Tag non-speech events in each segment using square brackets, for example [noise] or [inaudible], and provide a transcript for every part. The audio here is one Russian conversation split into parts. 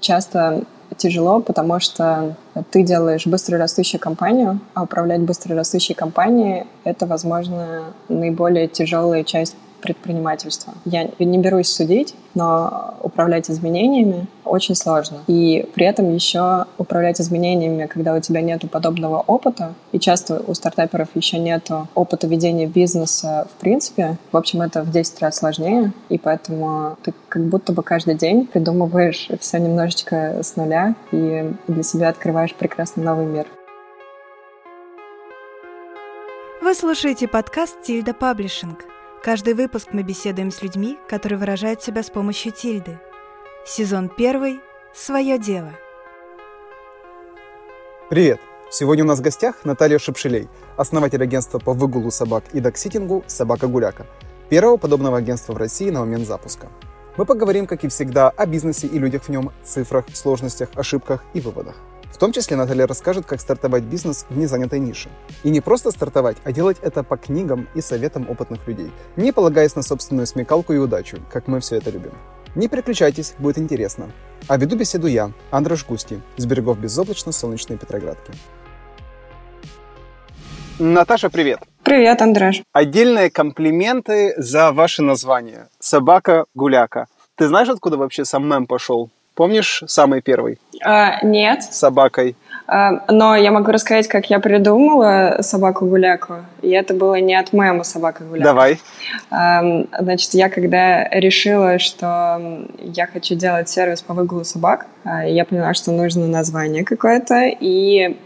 Часто тяжело, потому что ты делаешь быстрорастущую компанию, а управлять быстрорастущей компанией — это, возможно, наиболее тяжелая часть предпринимательства. Я не берусь судить, но управлять изменениями очень сложно. И при этом еще управлять изменениями, когда у тебя нет подобного опыта, и часто у стартаперов еще нет опыта ведения бизнеса в принципе, в общем, это в 10 раз сложнее, и поэтому ты как будто бы каждый день придумываешь все немножечко с нуля и для себя открываешь прекрасный новый мир. Вы слушаете подкаст «Тильда Паблишинг». Каждый выпуск мы беседуем с людьми, которые выражают себя с помощью тильды. Сезон первый. Свое дело. Привет! Сегодня у нас в гостях Наталья Шепшелей, основатель агентства по выгулу собак и докситингу «Собака Гуляка», первого подобного агентства в России на момент запуска. Мы поговорим, как и всегда, о бизнесе и людях в нем, цифрах, сложностях, ошибках и выводах. В том числе Наталья расскажет, как стартовать бизнес в незанятой нише. И не просто стартовать, а делать это по книгам и советам опытных людей, не полагаясь на собственную смекалку и удачу, как мы все это любим. Не переключайтесь, будет интересно. А веду беседу я, Андрей Густи, с берегов безоблачно-солнечной Петроградки. Наташа, привет! Привет, Андрей. Отдельные комплименты за ваше название. Собака-гуляка. Ты знаешь, откуда вообще сам мем пошел? Помнишь самый первый? А, нет. С собакой. А, но я могу рассказать, как я придумала собаку-гуляку. И это было не от мема собака-гуляка. Давай. А, значит, я когда решила, что я хочу делать сервис по выгулу собак, а, я поняла, что нужно название какое-то, и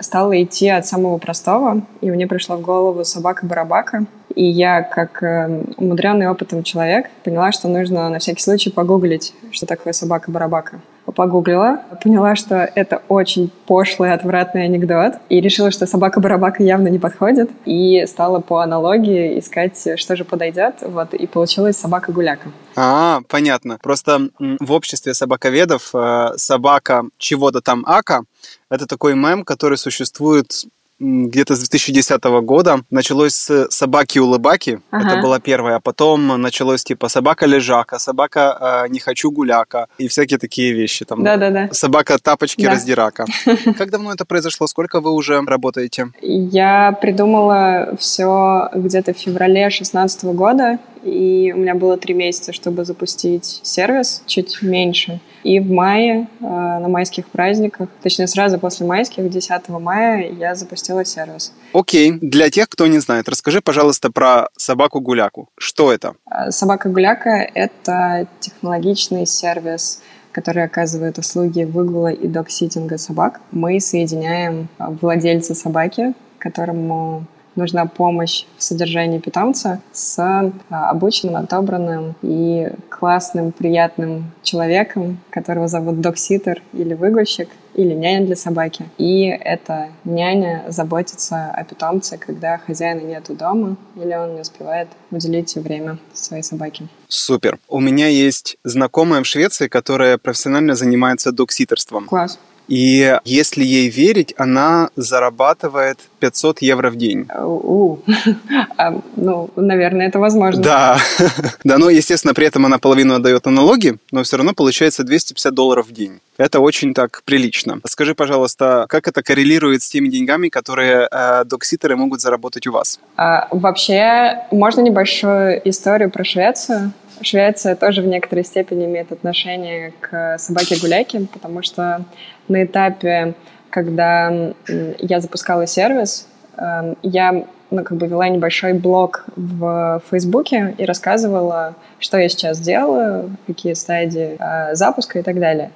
стала идти от самого простого, и мне пришла в голову собака-барабака. И я, как э, умудренный опытом человек, поняла, что нужно на всякий случай погуглить, что такое собака-барабака погуглила, поняла, что это очень пошлый, отвратный анекдот, и решила, что собака-барабака явно не подходит, и стала по аналогии искать, что же подойдет, вот, и получилась собака-гуляка. А, понятно. Просто в обществе собаковедов э, собака чего-то там ака — это такой мем, который существует где-то с 2010 года началось с собаки-улыбаки, ага. это была первая, а потом началось типа собака-лежака, собака э, не хочу гуляка и всякие такие вещи. Там, Да-да-да. Собака-тапочки-раздирака. Да. [laughs] Как давно это произошло? Сколько вы уже работаете? Я придумала все где-то в феврале 2016 года, и у меня было три месяца, чтобы запустить сервис, чуть меньше. И в мае, э, на майских праздниках, точнее сразу после майских, 10 мая, я запустила сервис. Окей. Для тех, кто не знает, расскажи, пожалуйста, про собаку-гуляку. Что это? Э, собака-гуляка — это технологичный сервис, который оказывает услуги выгула и док-ситинга собак. Мы соединяем владельца собаки, которому нужна помощь в содержании питомца с а, обученным, отобранным и классным, приятным человеком, которого зовут докситер или выгульщик, или няня для собаки. И эта няня заботится о питомце, когда хозяина нету дома или он не успевает уделить время своей собаке. Супер. У меня есть знакомая в Швеции, которая профессионально занимается докситерством. Класс. И если ей верить, она зарабатывает 500 евро в день. У, [laughs] а, ну, наверное, это возможно. Да. [laughs] да, но, естественно, при этом она половину отдает на налоги, но все равно получается 250 долларов в день. Это очень так прилично. Скажи, пожалуйста, как это коррелирует с теми деньгами, которые э, докситеры могут заработать у вас? А, вообще, можно небольшую историю про Швецию? Швеция тоже в некоторой степени имеет отношение к собаке-гуляке, потому что на этапе, когда я запускала сервис, эм, я ну, как бы вела небольшой блог в Фейсбуке и рассказывала, что я сейчас делаю, какие стадии э, запуска и так далее.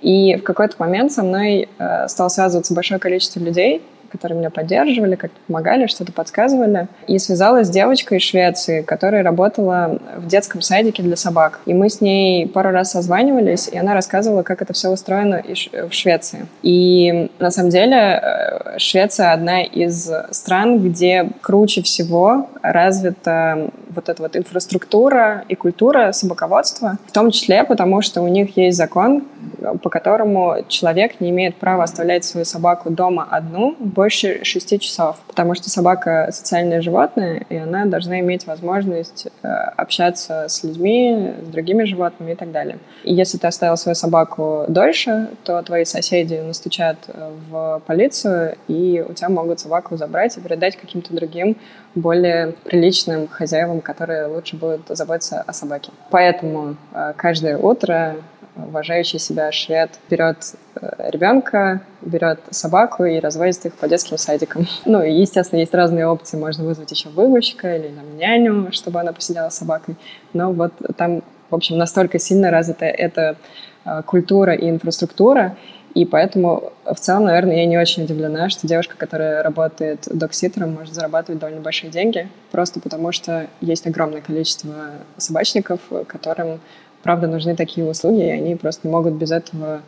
И в какой-то момент со мной э, стало связываться большое количество людей, которые меня поддерживали, как-то помогали, что-то подсказывали. И связалась с девочкой из Швеции, которая работала в детском садике для собак. И мы с ней пару раз созванивались, и она рассказывала, как это все устроено в Швеции. И на самом деле э, Швеция одна из стран, где круче всего развито вот эта вот инфраструктура и культура собаководства, в том числе потому, что у них есть закон, по которому человек не имеет права оставлять свою собаку дома одну больше шести часов, потому что собака социальное животное, и она должна иметь возможность э, общаться с людьми, с другими животными и так далее. И если ты оставил свою собаку дольше, то твои соседи настучат в полицию, и у тебя могут собаку забрать и передать каким-то другим более приличным хозяевам, которые лучше будут заботиться о собаке. Поэтому э, каждое утро уважающий себя швед берет э, ребенка, берет собаку и разводит их по детским садикам. [laughs] Ну, и, естественно, есть разные опции. Можно вызвать еще выгульщика или там, няню, чтобы она посидела с собакой. Но вот там, в общем, настолько сильно развита эта э, культура и инфраструктура, и поэтому в целом, наверное, я не очень удивлена, что девушка, которая работает докситером, может зарабатывать довольно большие деньги, просто потому что есть огромное количество собачников, которым, правда, нужны такие услуги, и они просто не могут без этого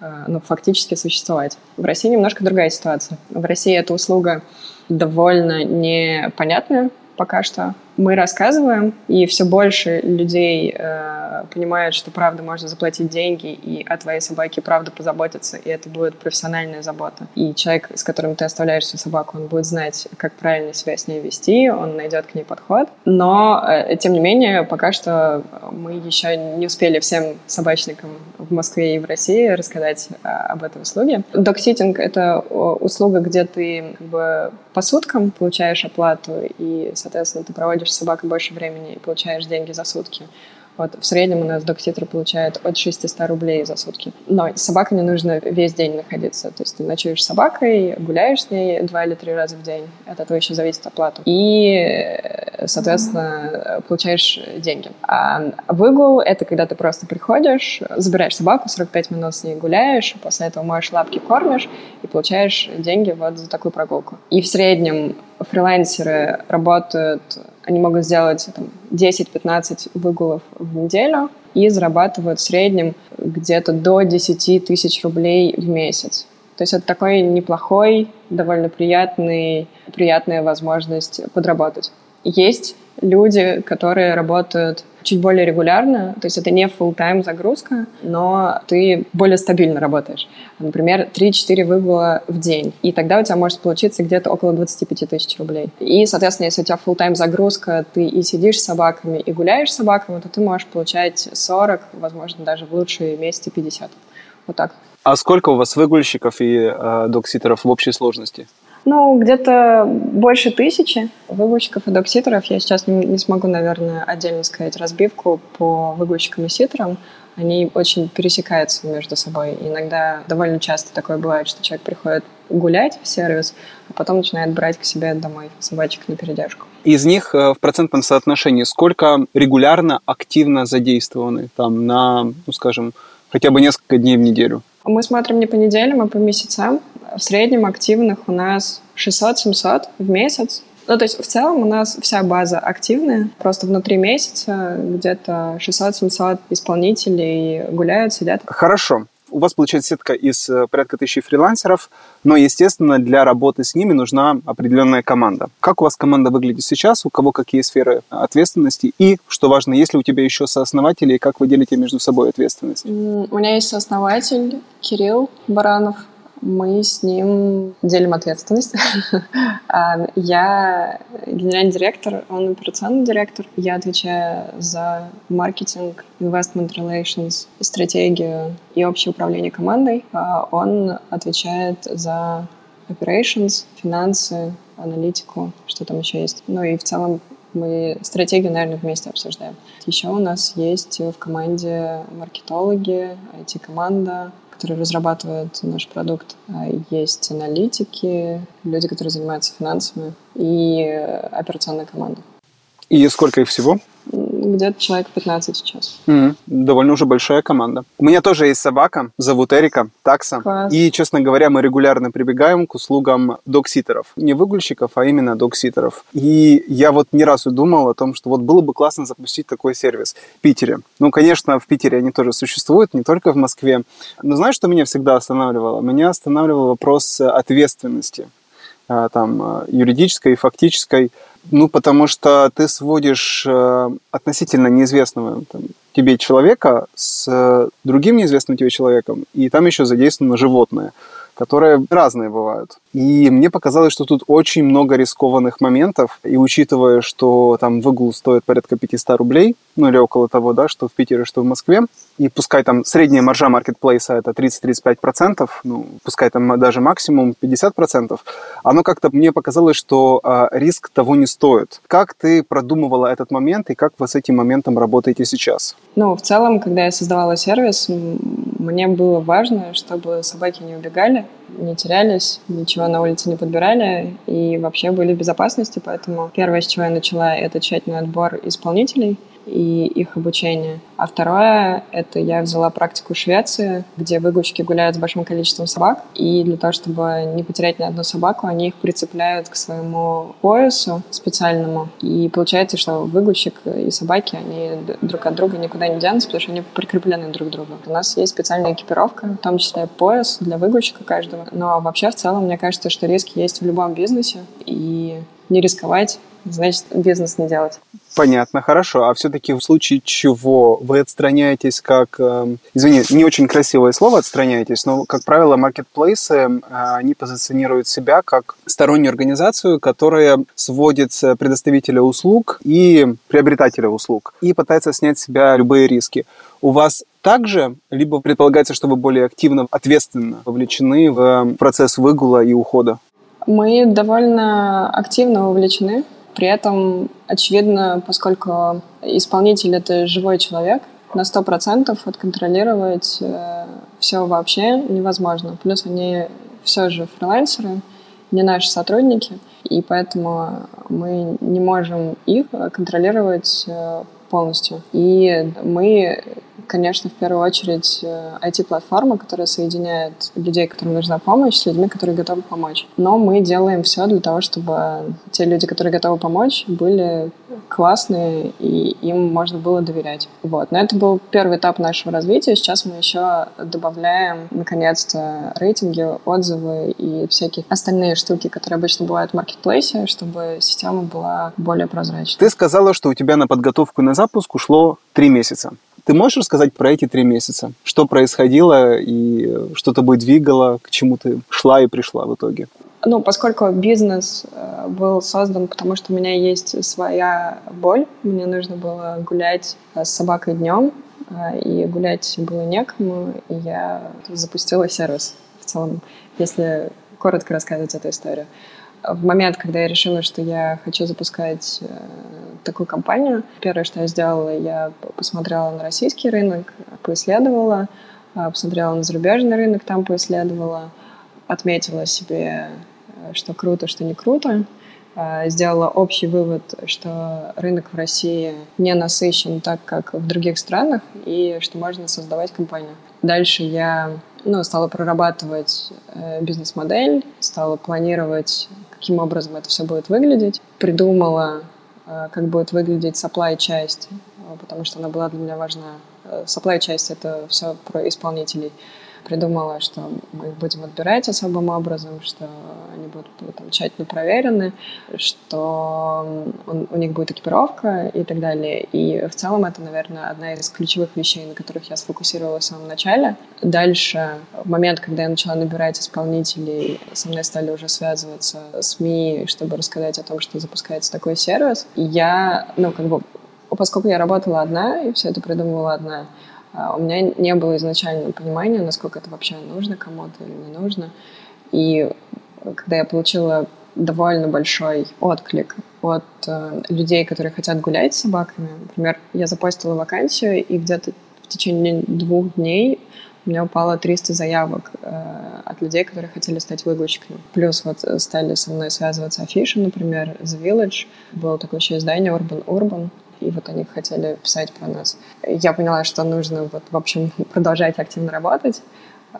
э, ну, фактически существовать. В России немножко другая ситуация. В России эта услуга довольно непонятная пока что мы рассказываем, и все больше людей э, понимают, что правда можно заплатить деньги, и о твоей собаке правда позаботиться, и это будет профессиональная забота. И человек, с которым ты оставляешь свою собаку, он будет знать, как правильно себя с ней вести, он найдет к ней подход. Но, э, тем не менее, пока что мы еще не успели всем собачникам в Москве и в России рассказать э, об этой услуге. Докситинг — это услуга, где ты как бы по суткам получаешь оплату, и, соответственно, ты проводишь проводишь с собакой больше времени и получаешь деньги за сутки. Вот, в среднем у нас докситер получает от 600 рублей за сутки. Но собака не нужно весь день находиться. То есть ты ночуешь с собакой, гуляешь с ней два или три раза в день. От этого еще зависит оплата. И, соответственно, получаешь деньги. А выгул — это когда ты просто приходишь, забираешь собаку, 45 минут с ней гуляешь, после этого моешь лапки, кормишь и получаешь деньги вот за такую прогулку. И в среднем фрилансеры работают, они могут сделать 10-15 выгулов в неделю и зарабатывают в среднем где-то до 10 тысяч рублей в месяц. То есть это такой неплохой, довольно приятный, приятная возможность подработать. Есть люди, которые работают чуть более регулярно, то есть это не full-time загрузка, но ты более стабильно работаешь. Например, 3-4 выгула в день. И тогда у тебя может получиться где-то около 25 тысяч рублей. И, соответственно, если у тебя full-time загрузка, ты и сидишь с собаками, и гуляешь с собаками, то ты можешь получать 40, возможно, даже в лучшие месяцы 50. Вот так. А сколько у вас выгульщиков и э, докситеров в общей сложности? Ну, где-то больше тысячи выгульщиков и докситеров. Я сейчас не, смогу, наверное, отдельно сказать разбивку по выгульщикам и ситерам. Они очень пересекаются между собой. Иногда довольно часто такое бывает, что человек приходит гулять в сервис, а потом начинает брать к себе домой собачек на передержку. Из них э, в процентном соотношении сколько регулярно, активно задействованы там на, ну, скажем, хотя бы несколько дней в неделю? Мы смотрим не по неделям, а по месяцам. В среднем активных у нас 600-700 в месяц. Ну, то есть в целом у нас вся база активная. Просто внутри месяца где-то 600-700 исполнителей гуляют, сидят. Хорошо у вас получается сетка из э, порядка тысячи фрилансеров, но, естественно, для работы с ними нужна определенная команда. Как у вас команда выглядит сейчас, у кого какие сферы ответственности и, что важно, есть ли у тебя еще сооснователи как вы делите между собой ответственность? У меня есть сооснователь Кирилл Баранов, мы с ним делим ответственность. [laughs] А, я генеральный директор, он операционный директор. Я отвечаю за маркетинг, investment relations, стратегию и общее управление командой. А он отвечает за operations, финансы, аналитику, что там еще есть. Ну и в целом мы стратегию, наверное, вместе обсуждаем. Еще у нас есть в команде маркетологи, IT-команда, которые разрабатывают наш продукт. А есть аналитики, люди, которые занимаются финансами и операционная команда. И сколько их всего? Где-то человек 15 сейчас. Mm, довольно уже большая команда. У меня тоже есть собака, зовут Эрика, такса. Класс. И, честно говоря, мы регулярно прибегаем к услугам докситеров. Не выгульщиков, а именно докситеров. И я вот не раз думал о том, что вот было бы классно запустить такой сервис в Питере. Ну, конечно, в Питере они тоже существуют, не только в Москве. Но знаешь, что меня всегда останавливало? Меня останавливал вопрос ответственности а, там, юридической и фактической Ну, потому что ты сводишь э, относительно неизвестного там, тебе человека с э, другим неизвестным тебе человеком, и там еще задействовано животное которые разные бывают. И мне показалось, что тут очень много рискованных моментов, и учитывая, что там выгул стоит порядка 500 рублей, ну или около того, да, что в Питере, что в Москве, и пускай там средняя маржа маркетплейса это 30-35%, ну, пускай там даже максимум 50%, оно как-то мне показалось, что э, риск того не стоит. Как ты продумывала этот момент и как вы с этим моментом работаете сейчас? Ну, в целом, когда я создавала сервис, мне было важно, чтобы собаки не убегали, не терялись, ничего на улице не подбирали и вообще были в безопасности. Поэтому первое, с чего я начала, это тщательный отбор исполнителей – и их обучение. А второе — это я взяла практику Швеции, где выгульщики гуляют с большим количеством собак, и для того, чтобы не потерять ни одну собаку, они их прицепляют к своему поясу специальному. И получается, что выгульщик и собаки, они друг от друга никуда не денутся, потому что они прикреплены друг к другу. У нас есть специальная экипировка, в том числе пояс для выгульщика каждого. Но вообще, в целом, мне кажется, что риски есть в любом бизнесе, и не рисковать значит бизнес не делать. Понятно, хорошо. А все-таки в случае чего вы отстраняетесь как... Э, извини, не очень красивое слово «отстраняетесь», но, как правило, маркетплейсы, э, они позиционируют себя как стороннюю организацию, которая сводит предоставителя услуг и приобретателя услуг и пытается снять с себя любые риски. У вас также, либо предполагается, что вы более активно, ответственно вовлечены в процесс выгула и ухода? Мы довольно активно вовлечены при этом, очевидно, поскольку исполнитель — это живой человек, на сто процентов отконтролировать э, все вообще невозможно. Плюс они все же фрилансеры, не наши сотрудники, и поэтому мы не можем их контролировать э, полностью. И мы конечно, в первую очередь IT-платформа, э, которая соединяет людей, которым нужна помощь, с людьми, которые готовы помочь. Но мы делаем все для того, чтобы те люди, которые готовы помочь, были классные, и им можно было доверять. Вот. Но это был первый этап нашего развития. Сейчас мы еще добавляем, наконец-то, рейтинги, отзывы и всякие остальные штуки, которые обычно бывают в маркетплейсе, чтобы система была более прозрачной. Ты сказала, что у тебя на подготовку на запуск ушло три месяца. Ты можешь рассказать про эти три месяца? Что происходило и что тобой двигало, к чему ты шла и пришла в итоге? Ну, поскольку бизнес э, был создан, потому что у меня есть своя боль, мне нужно было гулять с собакой днем, э, и гулять было некому, и я запустила сервис в целом, если коротко рассказывать эту историю в момент, когда я решила, что я хочу запускать э, такую компанию, первое, что я сделала, я посмотрела на российский рынок, поисследовала, э, посмотрела на зарубежный рынок, там поисследовала, отметила себе, э, что круто, что не круто, сделала общий вывод, что рынок в России не насыщен так, как в других странах, и что можно создавать компанию. Дальше я ну, стала прорабатывать бизнес-модель, стала планировать каким образом это все будет выглядеть. Придумала, э, как будет выглядеть supply-часть, э, потому что она была для меня важна. Э, supply-часть — это все про исполнителей придумала, что мы их будем отбирать особым образом, что они будут там, тщательно проверены, что у них будет экипировка и так далее. И в целом это, наверное, одна из ключевых вещей, на которых я сфокусировалась в самом начале. Дальше, в момент, когда я начала набирать исполнителей, со мной стали уже связываться СМИ, чтобы рассказать о том, что запускается такой сервис. И я, ну, как бы, поскольку я работала одна и все это придумывала одна, а, у меня не было изначально понимания, насколько это вообще нужно кому-то или не нужно. И когда я получила довольно большой отклик от э, людей, которые хотят гулять с собаками. Например, я запостила вакансию, и где-то в течение двух дней у меня упало 300 заявок э, от людей, которые хотели стать выгульщиками. Плюс вот стали со мной связываться афиши, например, The Village. Было такое еще издание Urban Urban и вот они хотели писать про нас. Я поняла, что нужно, вот, в общем, продолжать активно работать.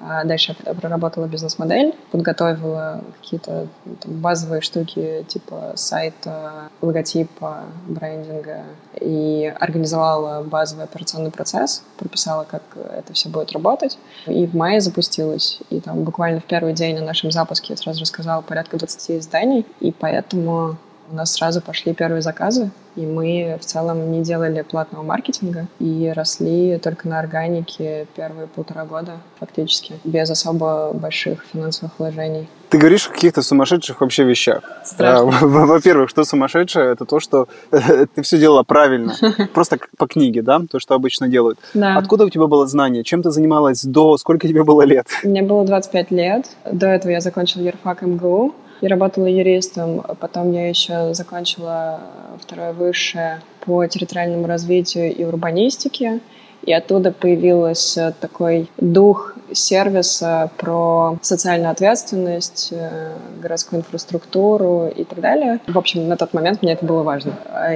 А дальше я проработала бизнес-модель, подготовила какие-то базовые штуки типа сайта, логотипа, брендинга и организовала базовый операционный процесс, прописала, как это все будет работать. И в мае запустилась. И там буквально в первый день на нашем запуске я сразу рассказала порядка 20 изданий, и поэтому у нас сразу пошли первые заказы, и мы в целом не делали платного маркетинга и росли только на органике первые полтора года фактически, без особо больших финансовых вложений. Ты говоришь о каких-то сумасшедших вообще вещах. Страшно. А, [laughs] Во-первых, что сумасшедшее, это то, что [laughs] ты все делала правильно. [laughs] Просто по книге, да, то, что обычно делают. Да. Откуда у тебя было знание? Чем ты занималась до? Сколько тебе было лет? Мне было 25 лет. До этого я закончила юрфак МГУ. Я работала юристом. Потом я еще закончила второе высшее по территориальному развитию и урбанистике. И оттуда появился такой дух сервиса про социальную ответственность, э, городскую инфраструктуру и так далее. В общем, на тот момент мне это было важно.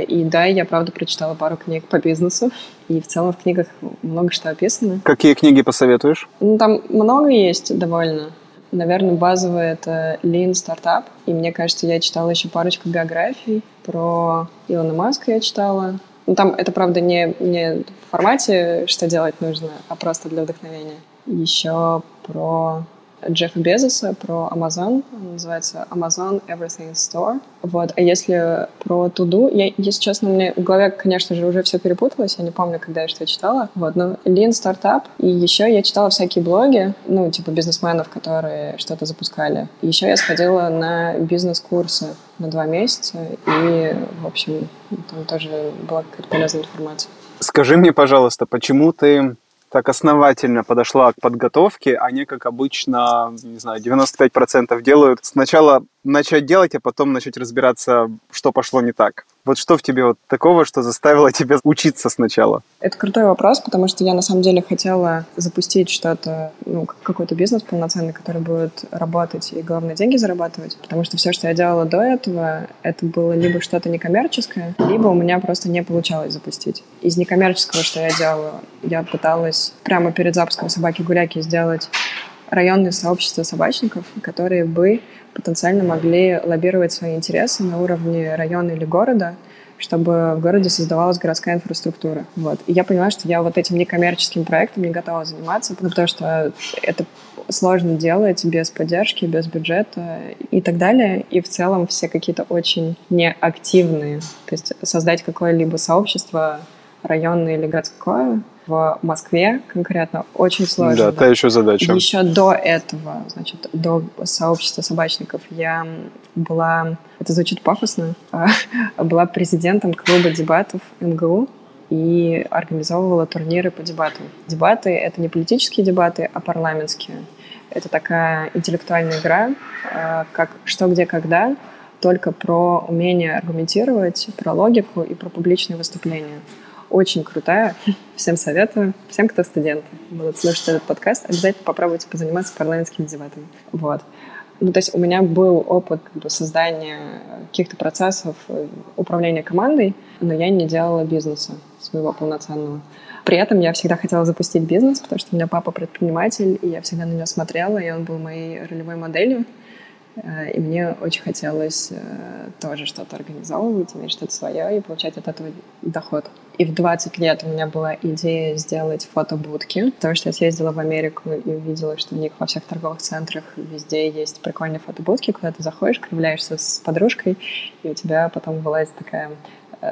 И да, я правда прочитала пару книг по бизнесу. И в целом в книгах много что описано. Какие книги посоветуешь? Ну, там много есть довольно. Наверное, базовый это Lean Startup. И мне кажется, я читала еще парочку биографий про Илона Маска я читала. Ну, там это, правда, не, не в формате, что делать нужно, а просто для вдохновения. Еще про Джеффа Безоса, про Amazon. Он называется Amazon Everything Store. Вот. А если про туду, если честно, у меня в голове, конечно же, уже все перепуталось. Я не помню, когда я что читала. Вот. Но Lean Startup. И еще я читала всякие блоги, ну, типа бизнесменов, которые что-то запускали. Еще я сходила на бизнес-курсы на два месяца. И, в общем, там тоже была какая-то полезная информация. Скажи мне, пожалуйста, почему ты так основательно подошла к подготовке, не как обычно, не знаю, 95% делают. Сначала начать делать, а потом начать разбираться, что пошло не так. Вот что в тебе вот такого, что заставило тебя учиться сначала? Это крутой вопрос, потому что я на самом деле хотела запустить что-то, ну, какой-то бизнес полноценный, который будет работать и, главное, деньги зарабатывать. Потому что все, что я делала до этого, это было либо что-то некоммерческое, либо у меня просто не получалось запустить. Из некоммерческого, что я делала, я пыталась прямо перед запуском «Собаки-гуляки» сделать районные сообщества собачников, которые бы потенциально могли лоббировать свои интересы на уровне района или города, чтобы в городе создавалась городская инфраструктура. Вот. И я поняла, что я вот этим некоммерческим проектом не готова заниматься, потому что это сложно делать без поддержки, без бюджета и так далее. И в целом все какие-то очень неактивные. То есть создать какое-либо сообщество районное или городское в Москве конкретно очень сложно. Да, та еще задача. Еще до этого, значит, до сообщества собачников я была, это звучит пафосно, а, была президентом клуба дебатов МГУ и организовывала турниры по дебатам. Дебаты — это не политические дебаты, а парламентские. Это такая интеллектуальная игра, а, как «Что, где, когда», только про умение аргументировать, про логику и про публичные выступления. Очень крутая. Всем советую. Всем, кто студенты, будут слушать этот подкаст, обязательно попробуйте позаниматься парламентскими дебатами. Вот. Ну, то есть у меня был опыт как бы, создания каких-то процессов э, управления командой, но я не делала бизнеса своего полноценного. При этом я всегда хотела запустить бизнес, потому что у меня папа предприниматель, и я всегда на него смотрела, и он был моей ролевой моделью. Э, И мне очень хотелось э, тоже что-то организовывать, иметь что-то свое и получать от этого доход. И в 20 лет у меня была идея сделать фотобудки, потому что я съездила в Америку и увидела, что у них во всех торговых центрах везде есть прикольные фотобудки, куда ты заходишь, кривляешься с подружкой, и у тебя потом вылазит такая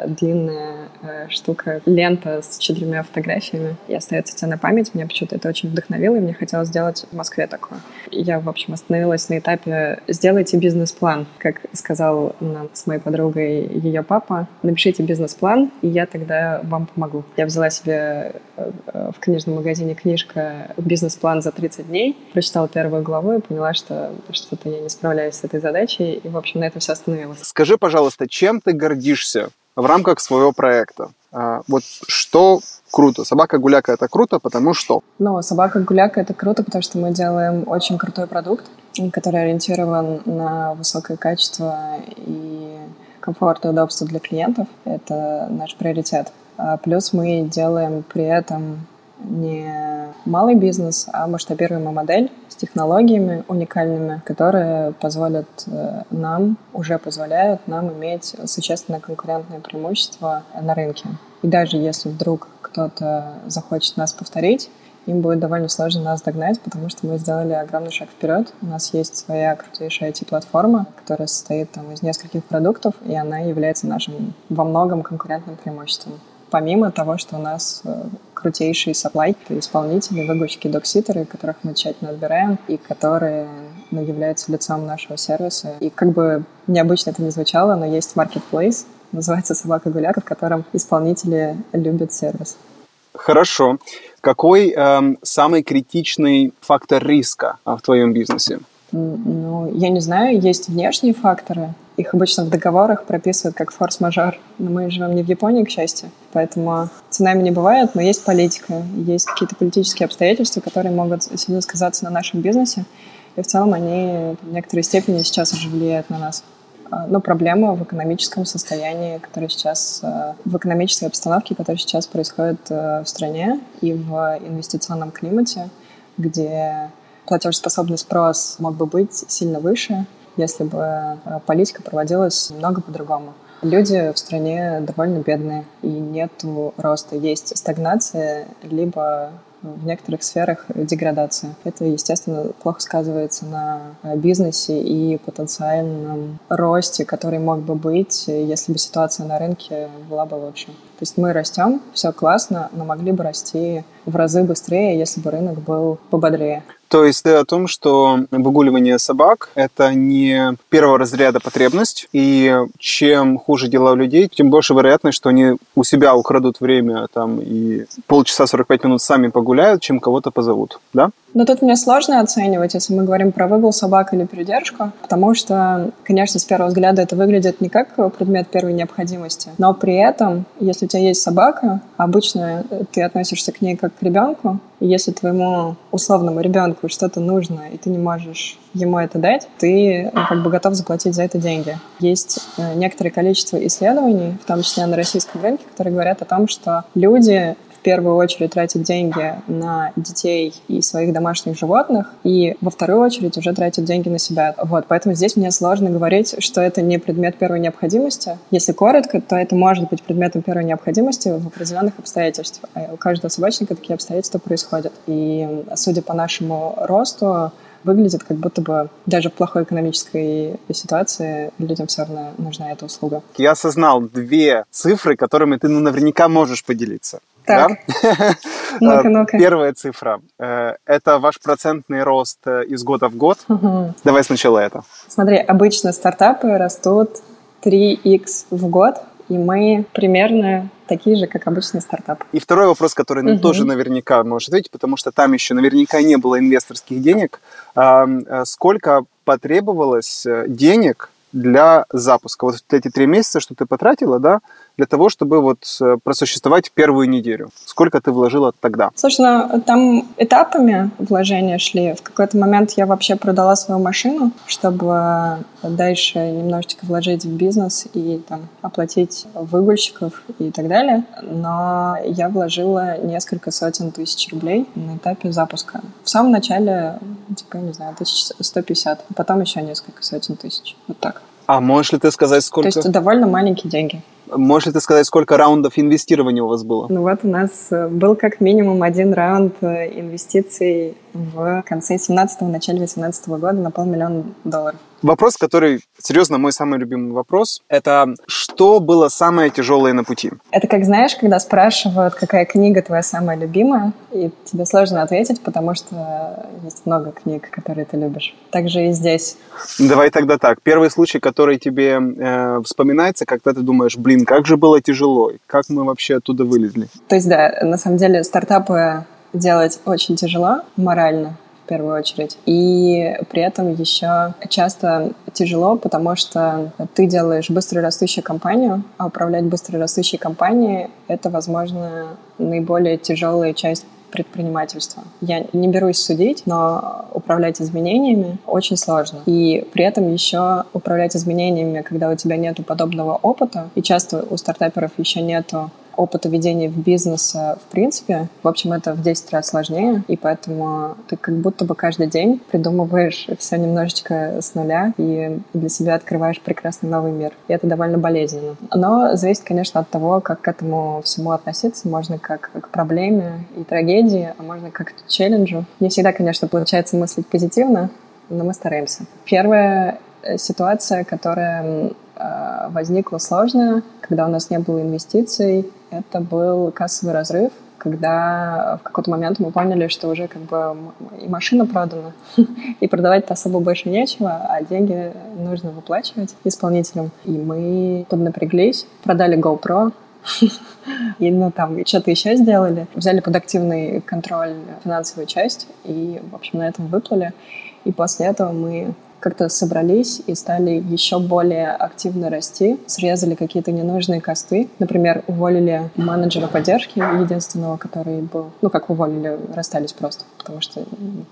длинная э, штука, лента с четырьмя фотографиями, и остается тебе на память. Меня почему-то это очень вдохновило, и мне хотелось сделать в Москве такое. Я, в общем, остановилась на этапе «сделайте бизнес-план», как сказал нам с моей подругой ее папа. «Напишите бизнес-план, и я тогда вам помогу». Я взяла себе э, э, в книжном магазине книжка «Бизнес-план за 30 дней», прочитала первую главу и поняла, что что-то я не справляюсь с этой задачей, и, в общем, на этом все остановилось. Скажи, пожалуйста, чем ты гордишься в рамках своего проекта? А, Вот что круто? Собака-гуляка — это круто, потому что... Ну, собака гуляка это круто, потому что мы делаем очень крутой продукт, который ориентирован на высокое качество и комфорт и удобство для клиентов. Это наш приоритет. А плюс мы делаем при этом не малый бизнес, а масштабируемую модель с технологиями уникальными, которые позволят э, нам, уже позволяют нам иметь существенное конкурентное преимущество на рынке. И даже если вдруг кто-то захочет нас повторить, им будет довольно сложно нас догнать, потому что мы сделали огромный шаг вперед. У нас есть своя крутейшая IT-платформа, которая состоит там, из нескольких продуктов, и она является нашим во многом конкурентным преимуществом. Помимо того, что у нас э, крутейшие supply исполнители, выгрузчики, докситеры, которых мы тщательно отбираем, и которые ну, являются лицом нашего сервиса. И как бы необычно это не звучало, но есть marketplace, называется «Собака Гуляка», в котором исполнители любят сервис. Хорошо. Какой э, самый критичный фактор риска в твоем бизнесе? Ну, я не знаю, есть внешние факторы. Их обычно в договорах прописывают как форс-мажор. Но мы живем не в Японии, к счастью. Поэтому цунами не бывает, но есть политика. Есть какие-то политические обстоятельства, которые могут сильно сказаться на нашем бизнесе. И в целом они в некоторой степени сейчас уже влияют на нас. А, но проблема в экономическом состоянии, которое сейчас, э, в экономической обстановке, которая сейчас происходит э, в стране и в инвестиционном климате, где платежеспособный спрос мог бы быть сильно выше, если бы э, политика проводилась немного по-другому. Люди в стране довольно бедные, и нет роста. Есть стагнация, либо в некоторых сферах деградация. Это, естественно, плохо сказывается на э, бизнесе и потенциальном росте, который мог бы быть, если бы ситуация на рынке была бы лучше. То есть мы растем, все классно, но могли бы расти в разы быстрее, если бы рынок был пободрее. То есть ты о том, что выгуливание собак – это не первого разряда потребность, и чем хуже дела у людей, тем больше вероятность, что они у себя украдут время там, и полчаса 45 минут сами погуляют, чем кого-то позовут, да? Но тут мне сложно оценивать, если мы говорим про выгул собак или передержку, потому что, конечно, с первого взгляда это выглядит не как предмет первой необходимости, но при этом, если у тебя есть собака, обычно ты относишься к ней как к ребенку, и если твоему условному ребенку что-то нужно, и ты не можешь ему это дать, ты ну, как бы готов заплатить за это деньги. Есть э, некоторое количество исследований, в том числе на российском рынке, которые говорят о том, что люди первую очередь тратит деньги на детей и своих домашних животных, и во вторую очередь уже тратит деньги на себя. Вот, поэтому здесь мне сложно говорить, что это не предмет первой необходимости. Если коротко, то это может быть предметом первой необходимости в определенных обстоятельствах. А у каждого собачника такие обстоятельства происходят. И судя по нашему росту, выглядит как будто бы даже в плохой экономической ситуации людям все равно нужна эта услуга. Я осознал две цифры, которыми ты ну, наверняка можешь поделиться. Так. Да? [laughs] Ну-ка, ну-ка. Первая цифра. Э, это ваш процентный рост э, из года в год. Угу. Давай сначала это. Смотри, обычно стартапы растут 3x в год, и мы примерно такие же, как обычный стартап. И второй вопрос, который угу. тоже наверняка можешь ответить, потому что там еще наверняка не было инвесторских денег. Э, сколько потребовалось денег для запуска? Вот эти три месяца, что ты потратила, да, для того, чтобы вот э, просуществовать первую неделю? Сколько ты вложила тогда? Слушай, ну, там этапами вложения шли. В какой-то момент я вообще продала свою машину, чтобы дальше немножечко вложить в бизнес и там оплатить выгульщиков и так далее. Но я вложила несколько сотен тысяч рублей на этапе запуска. В самом начале, типа, не знаю, 1150, а потом еще несколько сотен тысяч. Вот так. А можешь ли ты сказать, сколько? То есть довольно маленькие деньги. Можешь ли ты сказать, сколько раундов инвестирования у вас было? Ну вот у нас э, был как минимум один раунд э, инвестиций в конце 17-го, начале 18 года на полмиллиона долларов. Вопрос, который, серьезно, мой самый любимый вопрос, это что было самое тяжелое на пути? Это как, знаешь, когда спрашивают, какая книга твоя самая любимая, и тебе сложно ответить, потому что есть много книг, которые ты любишь. Также и здесь. Давай тогда так. Первый случай, который тебе э, вспоминается, когда ты думаешь, блин, как же было тяжело, как мы вообще оттуда вылезли? То есть, да, на самом деле стартапы делать очень тяжело морально, в первую очередь. И при этом еще часто тяжело, потому что ты делаешь быстрорастущую компанию, а управлять быстрорастущей компанией — это, возможно, наиболее тяжелая часть предпринимательства. Я не берусь судить, но управлять изменениями очень сложно. И при этом еще управлять изменениями, когда у тебя нету подобного опыта, и часто у стартаперов еще нету опыта ведения в бизнесе в принципе. В общем, это в 10 раз сложнее, и поэтому ты как будто бы каждый день придумываешь все немножечко с нуля и для себя открываешь прекрасный новый мир. И это довольно болезненно. Но зависит, конечно, от того, как к этому всему относиться. Можно как к проблеме и трагедии, а можно как к челленджу. Не всегда, конечно, получается мыслить позитивно, но мы стараемся. Первая э, ситуация, которая э, возникла сложная, когда у нас не было инвестиций, это был кассовый разрыв, когда в какой-то момент мы поняли, что уже как бы и машина продана, [laughs] и продавать-то особо больше нечего, а деньги нужно выплачивать исполнителям. И мы поднапряглись, продали GoPro, [laughs] и, ну, там, что-то еще сделали. Взяли под активный контроль финансовую часть и, в общем, на этом выплыли. И после этого мы как-то собрались и стали еще более активно расти, срезали какие-то ненужные косты. Например, уволили менеджера поддержки, единственного, который был, ну, как уволили, расстались просто, потому что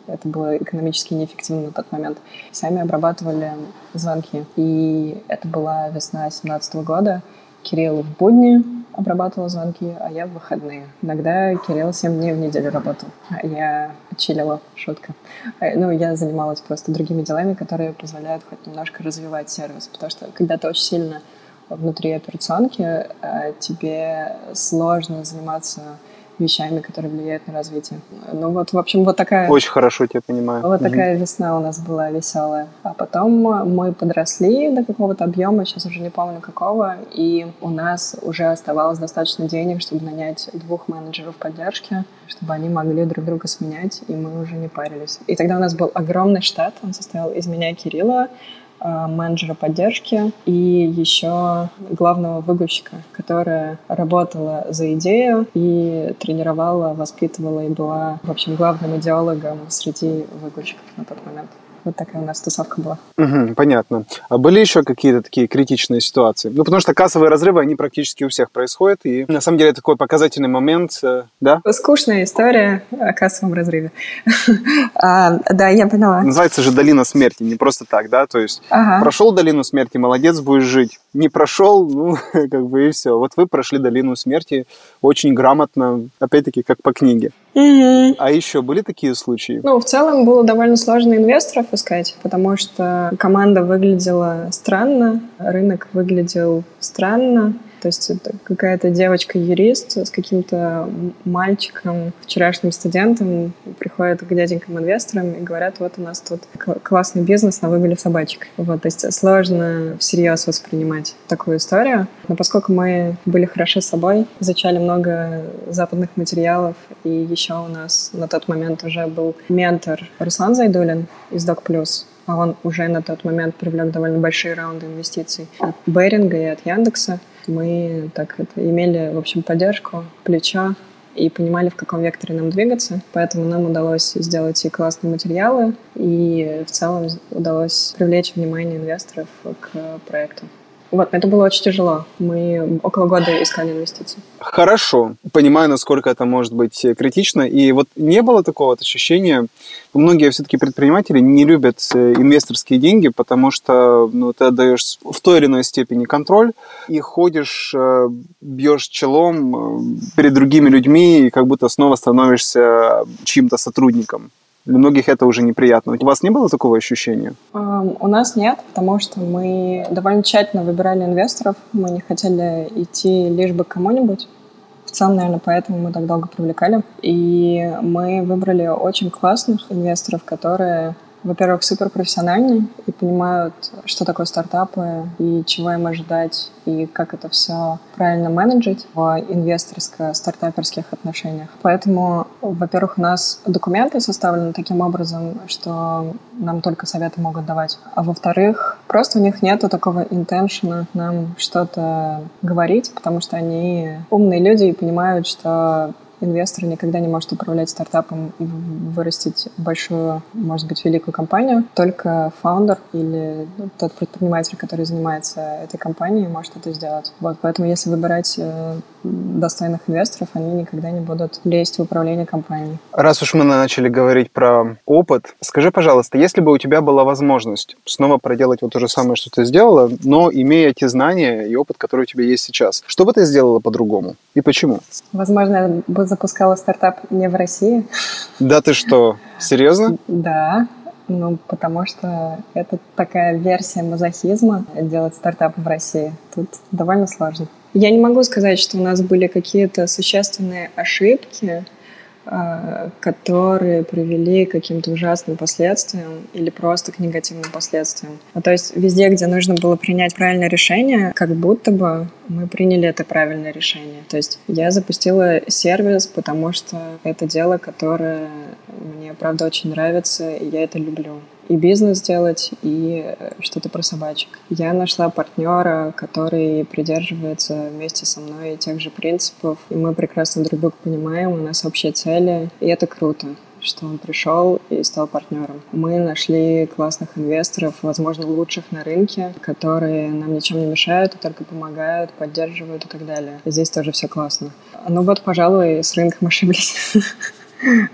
это было экономически неэффективно на тот момент. Сами обрабатывали звонки. И это была весна 2017 года. Кирилл в будни обрабатывал звонки, а я в выходные. Иногда Кирилл 7 дней в неделю работал, а я чилила, шутка. Э, ну, я занималась просто другими делами, которые позволяют хоть немножко развивать сервис, потому что когда ты очень сильно внутри операционки, э, тебе сложно заниматься вещами, которые влияют на развитие. Ну вот, в общем, вот такая... Очень хорошо тебя понимаю. Вот угу. такая весна у нас была веселая. А потом мы подросли до какого-то объема, сейчас уже не помню какого, и у нас уже оставалось достаточно денег, чтобы нанять двух менеджеров поддержки, чтобы они могли друг друга сменять, и мы уже не парились. И тогда у нас был огромный штат, он состоял из меня и Кирилла, менеджера поддержки и еще главного выгрузчика, которая работала за идею и тренировала, воспитывала и была, в общем, главным идеологом среди выгрузчиков на тот момент. Вот такая у нас тусовка была. Угу, понятно. А были еще какие-то такие критичные ситуации? Ну, потому что кассовые разрывы, они практически у всех происходят, и на самом деле такой показательный момент, э, да? Скучная история о кассовом разрыве. [laughs] а, да, я поняла. Называется же долина смерти, не просто так, да? То есть ага. прошел долину смерти, молодец, будешь жить. Не прошел, ну, [laughs] как бы и все. Вот вы прошли долину смерти очень грамотно, опять-таки, как по книге. Угу. А еще были такие случаи? Ну, в целом было довольно сложно инвесторов искать, потому что команда выглядела странно, рынок выглядел странно. То есть это какая-то девочка-юрист с каким-то мальчиком, вчерашним студентом, приходят к дяденькам-инвесторам и говорят, вот у нас тут классный бизнес, а вывели собачек. Вот, то есть сложно всерьез воспринимать такую историю. Но поскольку мы были хороши с собой, изучали много западных материалов, и еще у нас на тот момент уже был ментор Руслан Зайдулин из Док Плюс, а он уже на тот момент привлек довольно большие раунды инвестиций от Беринга и от Яндекса. Мы так это, имели, в общем, поддержку, плечо и понимали, в каком векторе нам двигаться. Поэтому нам удалось сделать и классные материалы, и в целом удалось привлечь внимание инвесторов к проекту. Вот, это было очень тяжело. Мы около года искали инвестиции. Хорошо. Понимаю, насколько это может быть критично. И вот не было такого ощущения, многие все-таки предприниматели не любят э, инвесторские деньги, потому что ну, ты отдаешь в той или иной степени контроль и ходишь, э, бьешь челом э, перед другими людьми и как будто снова становишься чьим-то сотрудником. Для многих это уже неприятно. У вас не было такого ощущения? Um, у нас нет, потому что мы довольно тщательно выбирали инвесторов. Мы не хотели идти лишь бы кому-нибудь. В целом, наверное, поэтому мы так долго привлекали. И мы выбрали очень классных инвесторов, которые во-первых, супер профессиональны и понимают, что такое стартапы и чего им ожидать, и как это все правильно менеджить в инвесторско-стартаперских отношениях. Поэтому, во-первых, у нас документы составлены таким образом, что нам только советы могут давать. А во-вторых, просто у них нету такого интеншена нам что-то говорить, потому что они умные люди и понимают, что инвестор никогда не может управлять стартапом и вырастить большую, может быть, великую компанию. Только фаундер или ну, тот предприниматель, который занимается этой компанией, может это сделать. Вот, поэтому если выбирать э, достойных инвесторов, они никогда не будут лезть в управление компанией. Раз уж мы начали говорить про опыт, скажи, пожалуйста, если бы у тебя была возможность снова проделать вот то же самое, что ты сделала, но имея те знания и опыт, который у тебя есть сейчас, что бы ты сделала по-другому и почему? Возможно, я бы запускала стартап не в России. Да ты что, серьезно? Да, ну, потому что это такая версия мазохизма делать стартап в России. Тут довольно сложно. Я не могу сказать, что у нас были какие-то существенные ошибки, которые привели к каким-то ужасным последствиям или просто к негативным последствиям. Ну, то есть везде, где нужно было принять правильное решение, как будто бы мы приняли это правильное решение. То есть я запустила сервис, потому что это дело, которое мне, правда, очень нравится, и я это люблю и бизнес делать, и э, что-то про собачек. Я нашла партнера, который придерживается вместе со мной тех же принципов, и мы прекрасно друг друга понимаем, у нас общие цели, и это круто что он пришел и стал партнером. Мы нашли классных инвесторов, возможно, лучших на рынке, которые нам ничем не мешают, а только помогают, поддерживают и так далее. Здесь тоже все классно. Ну вот, пожалуй, с рынком ошиблись. [laughs]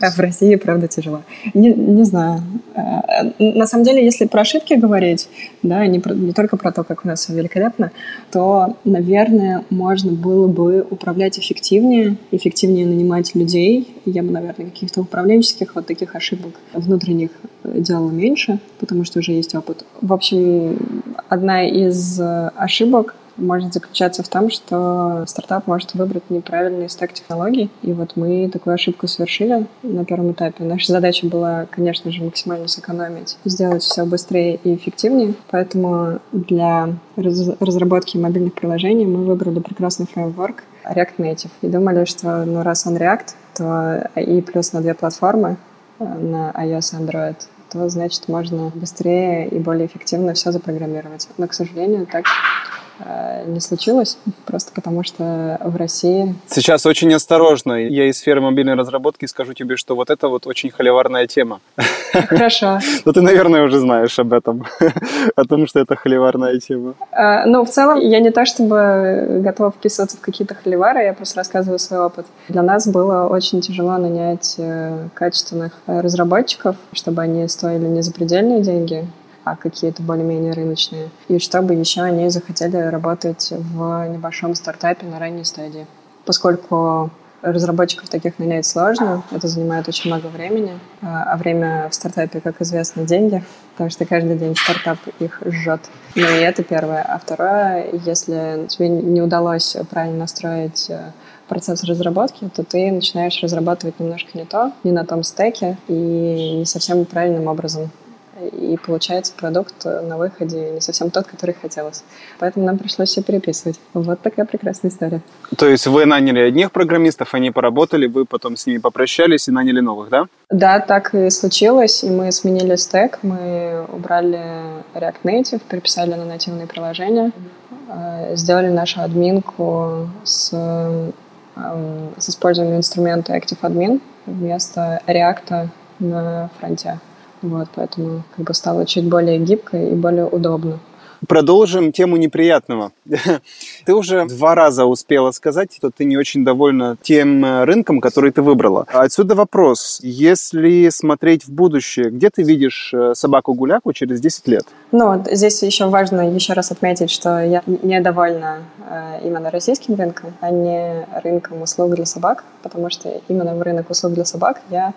А в России, правда, тяжело. Не, не знаю. Э, на самом деле, если про ошибки говорить, да, не, про, не только про то, как у нас все великолепно, то, наверное, можно было бы управлять эффективнее, эффективнее нанимать людей. Я бы, наверное, каких-то управленческих вот таких ошибок внутренних делала меньше, потому что уже есть опыт. В общем, одна из ошибок может заключаться в том, что стартап может выбрать неправильный стек технологий. И вот мы такую ошибку совершили на первом этапе. Наша задача была, конечно же, максимально сэкономить, сделать все быстрее и эффективнее. Поэтому для разработки мобильных приложений мы выбрали прекрасный фреймворк React Native. И думали, что ну, раз он React, то и плюс на две платформы, э, на iOS и Android, то значит можно быстрее и более эффективно все запрограммировать. Но, к сожалению, так не случилось, просто потому что в России... Сейчас очень осторожно. Я из сферы мобильной разработки скажу тебе, что вот это вот очень холиварная тема. Хорошо. [laughs] Ну, ты, наверное, уже знаешь об этом, [laughs] о том, что это холиварная тема. А, ну, в целом, я не то чтобы готова вписываться в какие-то холивары, я просто рассказываю свой опыт. Для нас было очень тяжело нанять э, качественных э, разработчиков, чтобы они стоили не запредельные деньги, а какие-то более-менее рыночные. И чтобы еще они захотели работать в небольшом стартапе на ранней стадии. Поскольку разработчиков таких нанять сложно, это занимает очень много времени, а, а время в стартапе, как известно, деньги, потому что каждый день стартап их жжет. Ну и это первое. А второе, если тебе не удалось правильно настроить э, процесс разработки, то ты начинаешь разрабатывать немножко не то, не на том стеке и не совсем правильным образом и получается продукт на выходе не совсем тот, который хотелось. Поэтому нам пришлось все переписывать. Вот такая прекрасная история. То есть вы наняли одних программистов, они поработали, вы потом с ними попрощались и наняли новых, да? Да, так и случилось, и мы сменили стек, мы убрали React Native, переписали на нативные приложения, э, сделали нашу админку с, эм, с использованием инструмента Active Admin вместо React на фронте. Вот, поэтому как бы стало чуть более гибко и более удобно. Продолжим тему неприятного. [laughs] Ты уже два раза успела сказать, что ты не очень довольна тем э, рынком, который ты выбрала. Отсюда вопрос. Если смотреть в будущее, где ты видишь э, собаку-гуляку через 10 лет? Ну, здесь еще важно еще раз отметить, что я недовольна э, именно российским рынком, а не рынком услуг для собак, потому что именно в рынок услуг для собак я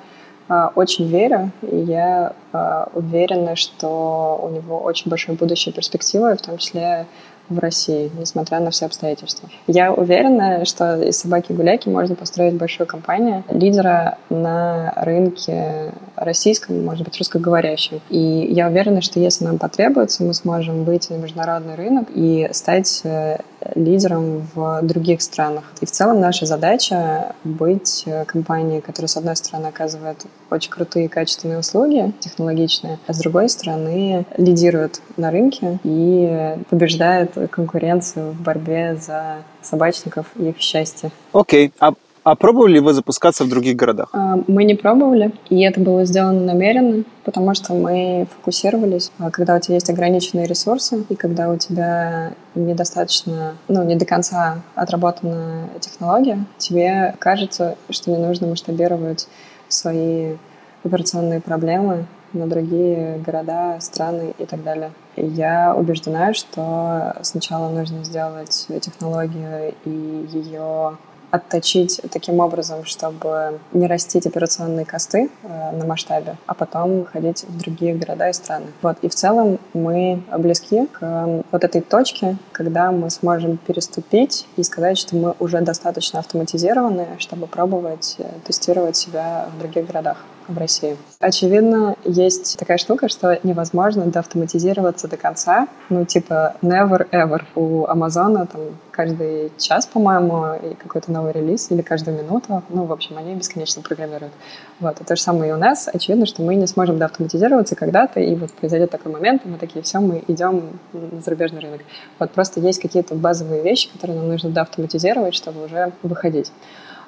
очень верю, и я а, уверена, что у него очень большое будущее перспективы, в том числе в России, несмотря на все обстоятельства. Я уверена, что из собаки-гуляки можно построить большую компанию, лидера на рынке российском, может быть, русскоговорящем. И я уверена, что если нам потребуется, мы сможем выйти на международный рынок и стать э, лидером в других странах. И в целом наша задача быть э, компанией, которая, с одной стороны, оказывает очень крутые качественные услуги, технологичные, а с другой стороны, лидирует на рынке и побеждает конкуренцию в борьбе за собачников и их счастье. Окей. Okay. А А пробовали ли вы запускаться в других городах? А, мы не пробовали, и это было сделано намеренно, потому что мы фокусировались. А когда у тебя есть ограниченные ресурсы, и когда у тебя недостаточно, ну, не до конца отработана технология, тебе кажется, что не нужно масштабировать свои операционные проблемы на другие города, страны и так далее. Я убеждена, что сначала нужно сделать технологию и ее отточить таким образом, чтобы не растить операционные косты э, на масштабе, а потом ходить в другие города и страны. Вот. И в целом мы близки к э, вот этой точке, когда мы сможем переступить и сказать, что мы уже достаточно автоматизированы, чтобы пробовать э, тестировать себя в других городах в России. Очевидно, есть такая штука, что невозможно доавтоматизироваться до конца. Ну, типа, never ever. У Амазона там каждый час, по-моему, и какой-то новый релиз, или каждую минуту. Ну, в общем, они бесконечно программируют. Вот. И то же самое и у нас. Очевидно, что мы не сможем доавтоматизироваться когда-то, и вот произойдет такой момент, и мы такие, все, мы идем на зарубежный рынок. Вот просто есть какие-то базовые вещи, которые нам нужно доавтоматизировать, чтобы уже выходить.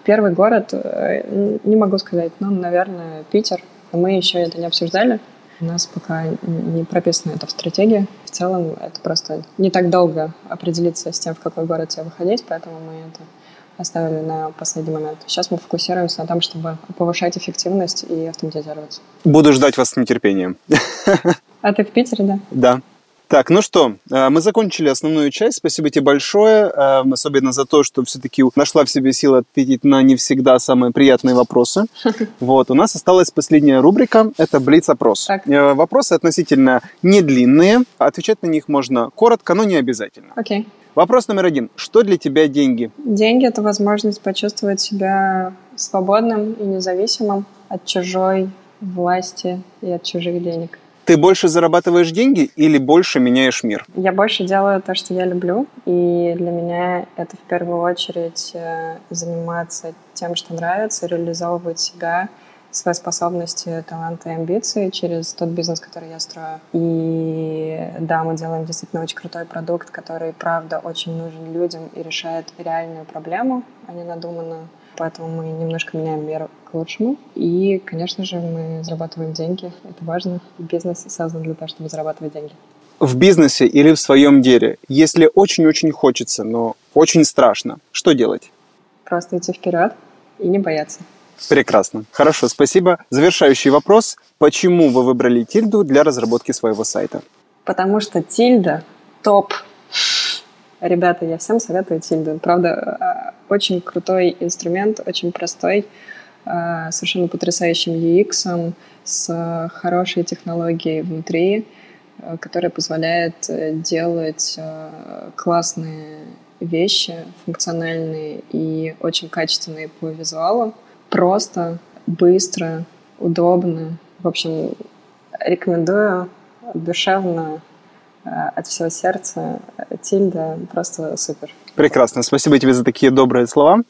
Первый город, э, не могу сказать, ну, наверное, Питер. Мы еще это не обсуждали. У нас пока не прописано это в стратегии. В целом это просто не так долго определиться с тем, в какой город тебе выходить, поэтому мы это оставили на последний момент. Сейчас мы фокусируемся на том, чтобы повышать эффективность и автоматизироваться. Буду ждать вас с нетерпением. А ты в Питере, да? Да. Так, ну что, э, мы закончили основную часть. Спасибо тебе большое, э, особенно за то, что все-таки нашла в себе силы ответить на не всегда самые приятные вопросы. [laughs] Вот, у нас осталась последняя рубрика, это Блиц-опрос. Э, вопросы относительно не длинные, отвечать на них можно коротко, но не обязательно. Окей. Вопрос номер один. Что для тебя деньги? Деньги – это возможность почувствовать себя свободным и независимым от чужой власти и от чужих денег. Ты больше зарабатываешь деньги или больше меняешь мир? Я больше делаю то, что я люблю, и для меня это в первую очередь э, заниматься тем, что нравится, реализовывать себя, свои способности, таланты и амбиции через тот бизнес, который я строю. И да, мы делаем действительно очень крутой продукт, который, правда, очень нужен людям и решает реальную проблему, а не надуманную поэтому мы немножко меняем меру к лучшему. И, конечно же, мы зарабатываем деньги. Это важно. Бизнес создан для того, чтобы зарабатывать деньги. В бизнесе или в своем деле, если очень-очень хочется, но очень страшно, что делать? Просто идти вперед и не бояться. Прекрасно. Хорошо, спасибо. Завершающий вопрос. Почему вы выбрали Тильду для разработки своего сайта? Потому что Тильда топ Ребята, я всем советую Тильду. Правда, э, очень крутой инструмент, очень простой, э, совершенно потрясающим UX, с хорошей технологией внутри, э, которая позволяет делать классные вещи, функциональные и очень качественные по визуалу. Просто, быстро, удобно. В общем, рекомендую душевно Э, от всего сердца. Тильда просто супер. Прекрасно. Спасибо тебе за такие добрые слова.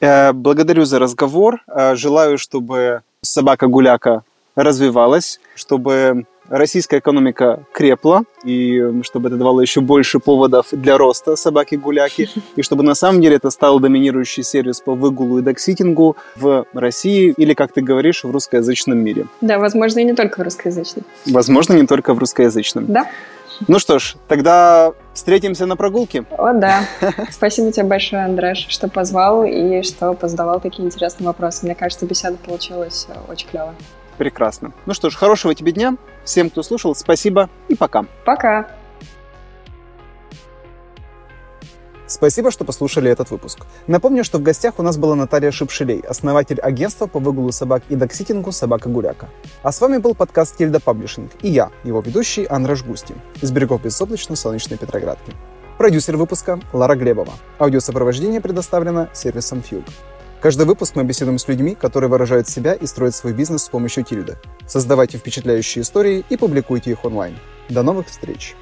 Э, благодарю за разговор. Э, желаю, чтобы собака-гуляка развивалась, чтобы российская экономика крепла, и чтобы это давало еще больше поводов для роста собаки-гуляки, [laughs] и чтобы на самом деле это стал доминирующий сервис по выгулу и докситингу в России или, как ты говоришь, в русскоязычном мире. Да, возможно, и не только в русскоязычном. Возможно, не только в русскоязычном. Да. Ну что ж, тогда встретимся на прогулке. О, да. [laughs] Спасибо тебе большое, Андреш, что позвал и что позадавал такие интересные вопросы. Мне кажется, беседа получилась очень клевая. Прекрасно. Ну что ж, хорошего тебе дня. Всем, кто слушал, спасибо и пока. Пока. Спасибо, что послушали этот выпуск. Напомню, что в гостях у нас была Наталья Шипшелей, основатель агентства по выгулу собак и докситингу «Собака Гуляка». А с вами был подкаст Тильда Паблишинг и я, его ведущий Андраш Густи, из берегов безоблачно-солнечной Петроградки. Продюсер выпуска Лара Глебова. Аудиосопровождение предоставлено сервисом Fugue. Каждый выпуск мы беседуем с людьми, которые выражают себя и строят свой бизнес с помощью Тильды. Создавайте впечатляющие истории и публикуйте их онлайн. До новых встреч!